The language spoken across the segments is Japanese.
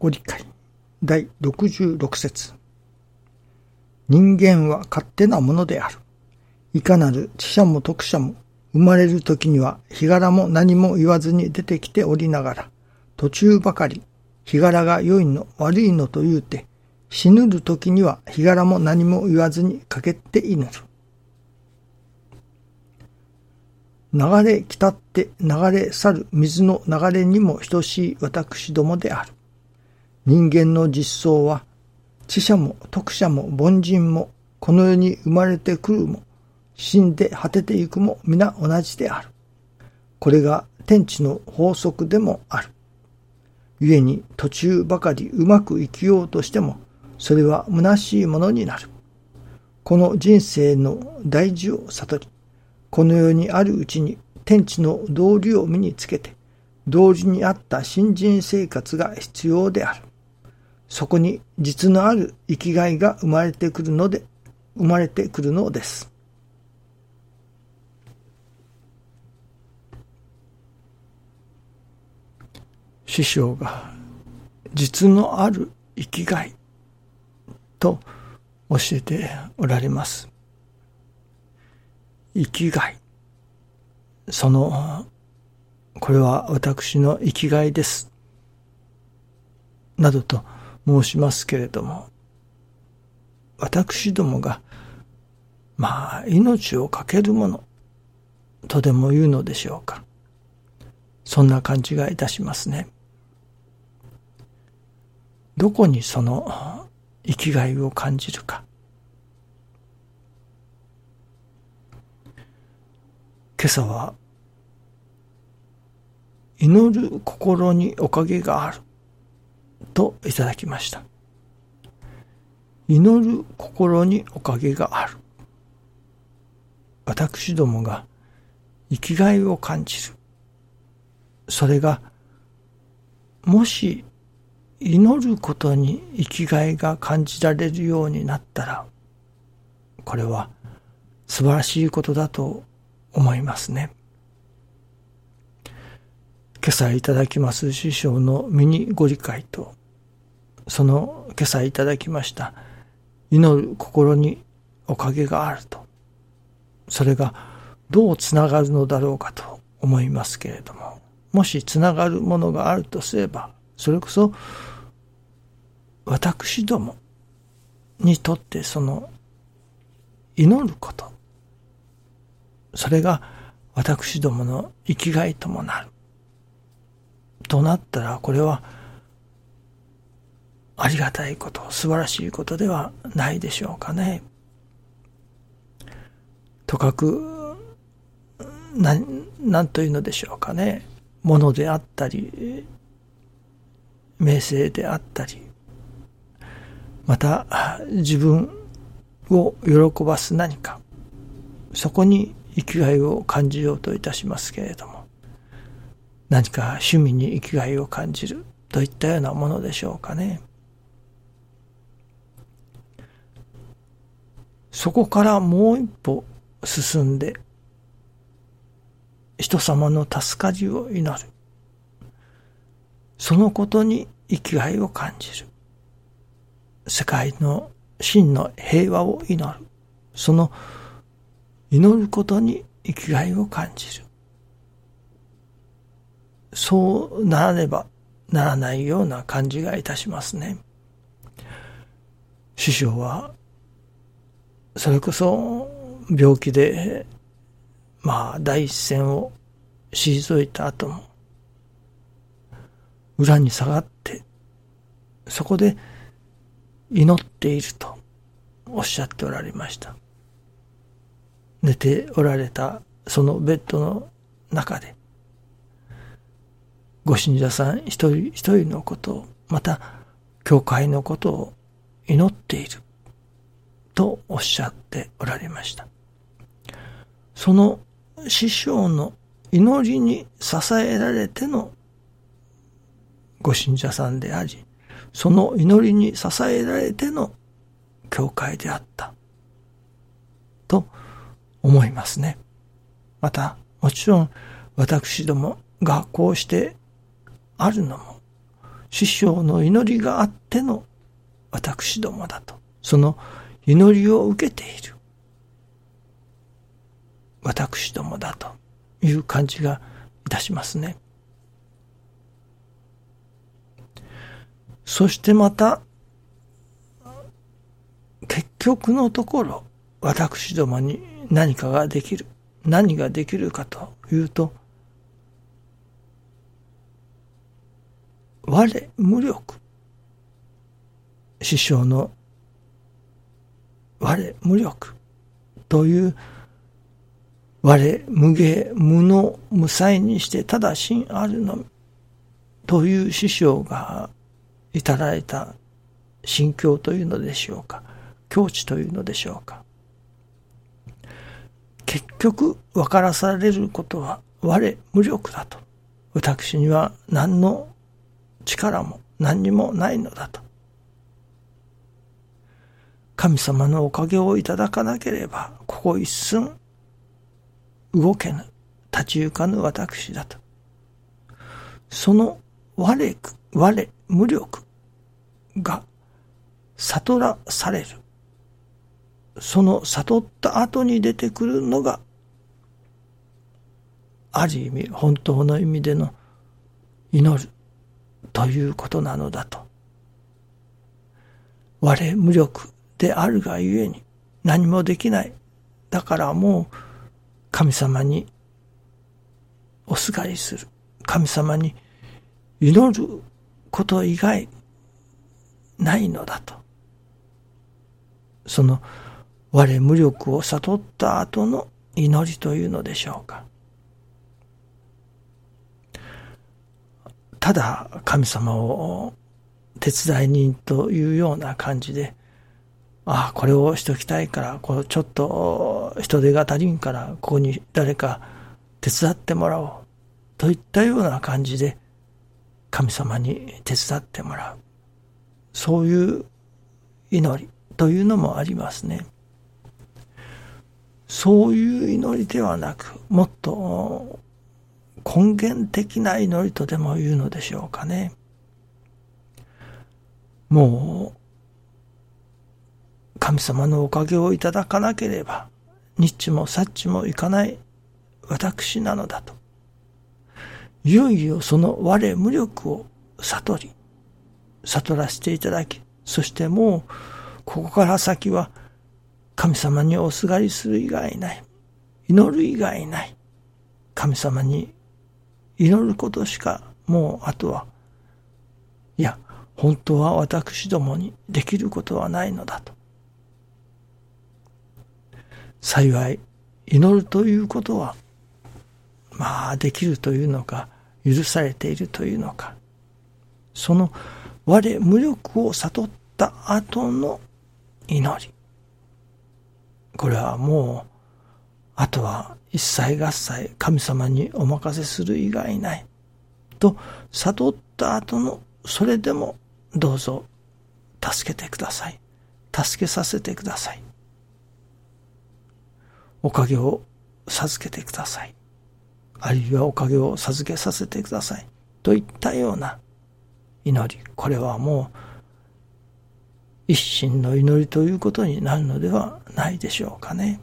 ご理解第66節人間は勝手なものである。いかなる知者も徳者も生まれる時には日柄も何も言わずに出てきておりながら、途中ばかり日柄が良いの悪いのと言うて、死ぬる時には日柄も何も言わずにかけて祈る。流れ来たって流れ去る水の流れにも等しい私どもである。人間の実相は、知者も徳者も凡人も、この世に生まれてくるも、死んで果てていくも皆同じである。これが天地の法則でもある。故に途中ばかりうまく生きようとしても、それは虚しいものになる。この人生の大事を悟り、この世にあるうちに天地の道理を身につけて、同時にあった新人生活が必要である。そこに実のある生きがいが生まれてくるので、生まれてくるのです。師匠が実のある生きがいと教えておられます。生きがい。その、これは私の生きがいです。などと申しますけれども、私どもが、まあ、命を懸けるもの、とでも言うのでしょうか。そんな感じがいたしますね。どこにその生きがいを感じるか。今朝は、祈る心におかげがあるといただきました。祈る心におかげがある。私どもが生きがいを感じる。それが、もし祈ることに生きがいが感じられるようになったら、これは素晴らしいことだと思いますね。今朝いただきます師匠の身にご理解と、その今朝いただきました祈る心におかげがあると、それがどうつながるのだろうかと思いますけれども、もしつながるものがあるとすれば、それこそ私どもにとってその祈ること、それが私どもの生きがいともなる。となったら、これは、ありがたいこと、素晴らしいことではないでしょうかね。とかく、な、なんというのでしょうかね。ものであったり、名声であったり、また自分を喜ばす何か、そこに生きがいを感じようといたしますけれども、何か趣味に生きがいを感じるといったようなものでしょうかね。そこからもう一歩進んで、人様の助かりを祈る。そのことに生きがいを感じる。世界の真の平和を祈る。その祈ることに生きがいを感じる。そうならねばならないような感じがいたしますね。師匠は、それこそ病気で、まあ第一線を退いた後も、裏に下がって、そこで祈っているとおっしゃっておられました。寝ておられたそのベッドの中で、ご信者さん一人一人のことを、また、教会のことを祈っている、とおっしゃっておられました。その師匠の祈りに支えられてのご信者さんであり、その祈りに支えられての教会であった。と思いますね。また、もちろん私どもがこうしてあるのも、師匠の祈りがあっての私どもだと。その祈りを受けている私どもだという感じがいたしますね。そしてまた、結局のところ、私どもに何かができる。何ができるかというと、我無力。師匠の我無力という我無芸無能無才にしてただ真あるのみという師匠がいただいた心境というのでしょうか境地というのでしょうか結局分からされることは我無力だと私には何の力も何にもないのだと。神様のおかげをいただかなければここ一寸動けぬ立ち行かぬ私だと。その我我無力が悟らされる。その悟った後に出てくるのが、ある意味、本当の意味での祈る。ということなのだと。我無力であるがゆえに何もできない。だからもう神様におすがりする。神様に祈ること以外ないのだと。その我無力を悟った後の祈りというのでしょうか。ただ神様を手伝い人というような感じで、ああ、これをしときたいから、こうちょっと人手が足りんから、ここに誰か手伝ってもらおう。といったような感じで、神様に手伝ってもらう。そういう祈りというのもありますね。そういう祈りではなく、もっと根源的な祈りとでも言うのでしょうかね。もう、神様のおかげをいただかなければ、ニッチもサッチもいかない私なのだと。いよいよその我無力を悟り、悟らせていただき、そしてもう、ここから先は、神様におすがりする以外ない。祈る以外ない。神様に祈ることしか、もうあとは、いや、本当は私どもにできることはないのだと。幸い、祈るということは、まあ、できるというのか、許されているというのか、その我無力を悟った後の祈り。これはもう、あとは一切合切神様にお任せする以外ない。と悟った後のそれでもどうぞ助けてください。助けさせてください。おかげを授けてください。あるいはおかげを授けさせてください。といったような祈り。これはもう一心の祈りということになるのではないでしょうかね。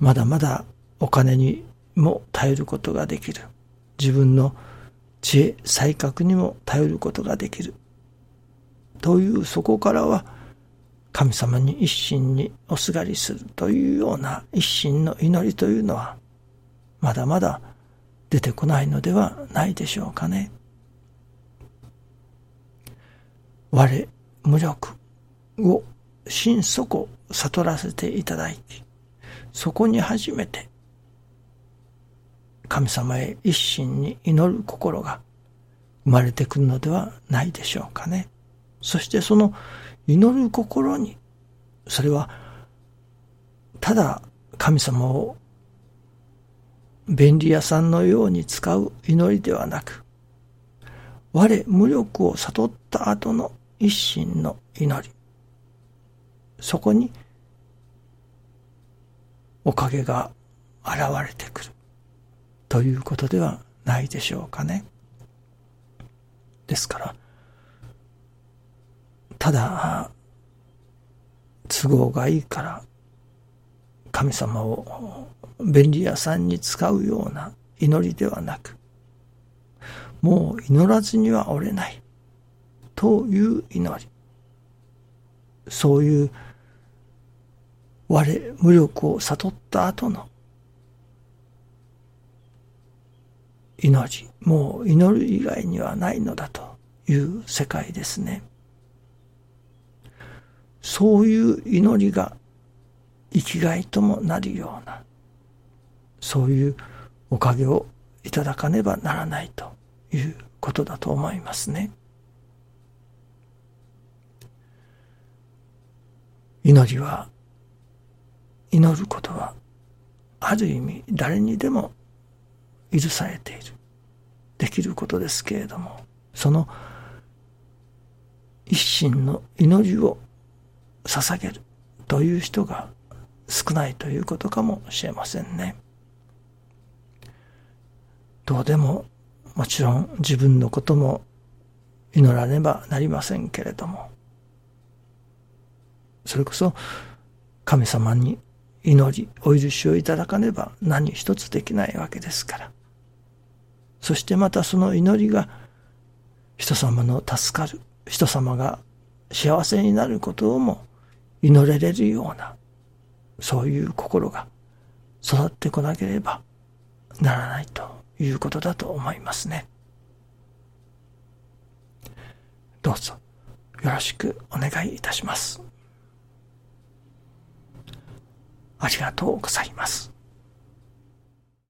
まだまだお金にも頼ることができる。自分の知恵、才覚にも頼ることができる。というそこからは神様に一心におすがりするというような一心の祈りというのはまだまだ出てこないのではないでしょうかね。我無力を心底悟らせていただき、そこに初めて神様へ一心に祈る心が生まれてくるのではないでしょうかね。そしてその祈る心に、それはただ神様を便利屋さんのように使う祈りではなく、我無力を悟った後の一心の祈り。そこにおかげが現れてくるということではないでしょうかね。ですから、ただ、都合がいいから神様を便利屋さんに使うような祈りではなく、もう祈らずにはおれないという祈り。そういう我無力を悟った後の祈り、もう祈る以外にはないのだという世界ですね。そういう祈りが生きがいともなるような、そういうおかげをいただかねばならないということだと思いますね。祈りは、祈ることは、ある意味誰にでも許されている、できることですけれども、その一心の祈りを捧げるという人が少ないということかもしれませんね。どうでももちろん自分のことも祈らねばなりませんけれども、それこそ神様に祈り、お許しをいただかねば何一つできないわけですから。そしてまたその祈りが人様の助かる、人様が幸せになることをも祈れれるような、そういう心が育ってこなければならないということだと思いますね。どうぞよろしくお願いいたします。ありがとうございます。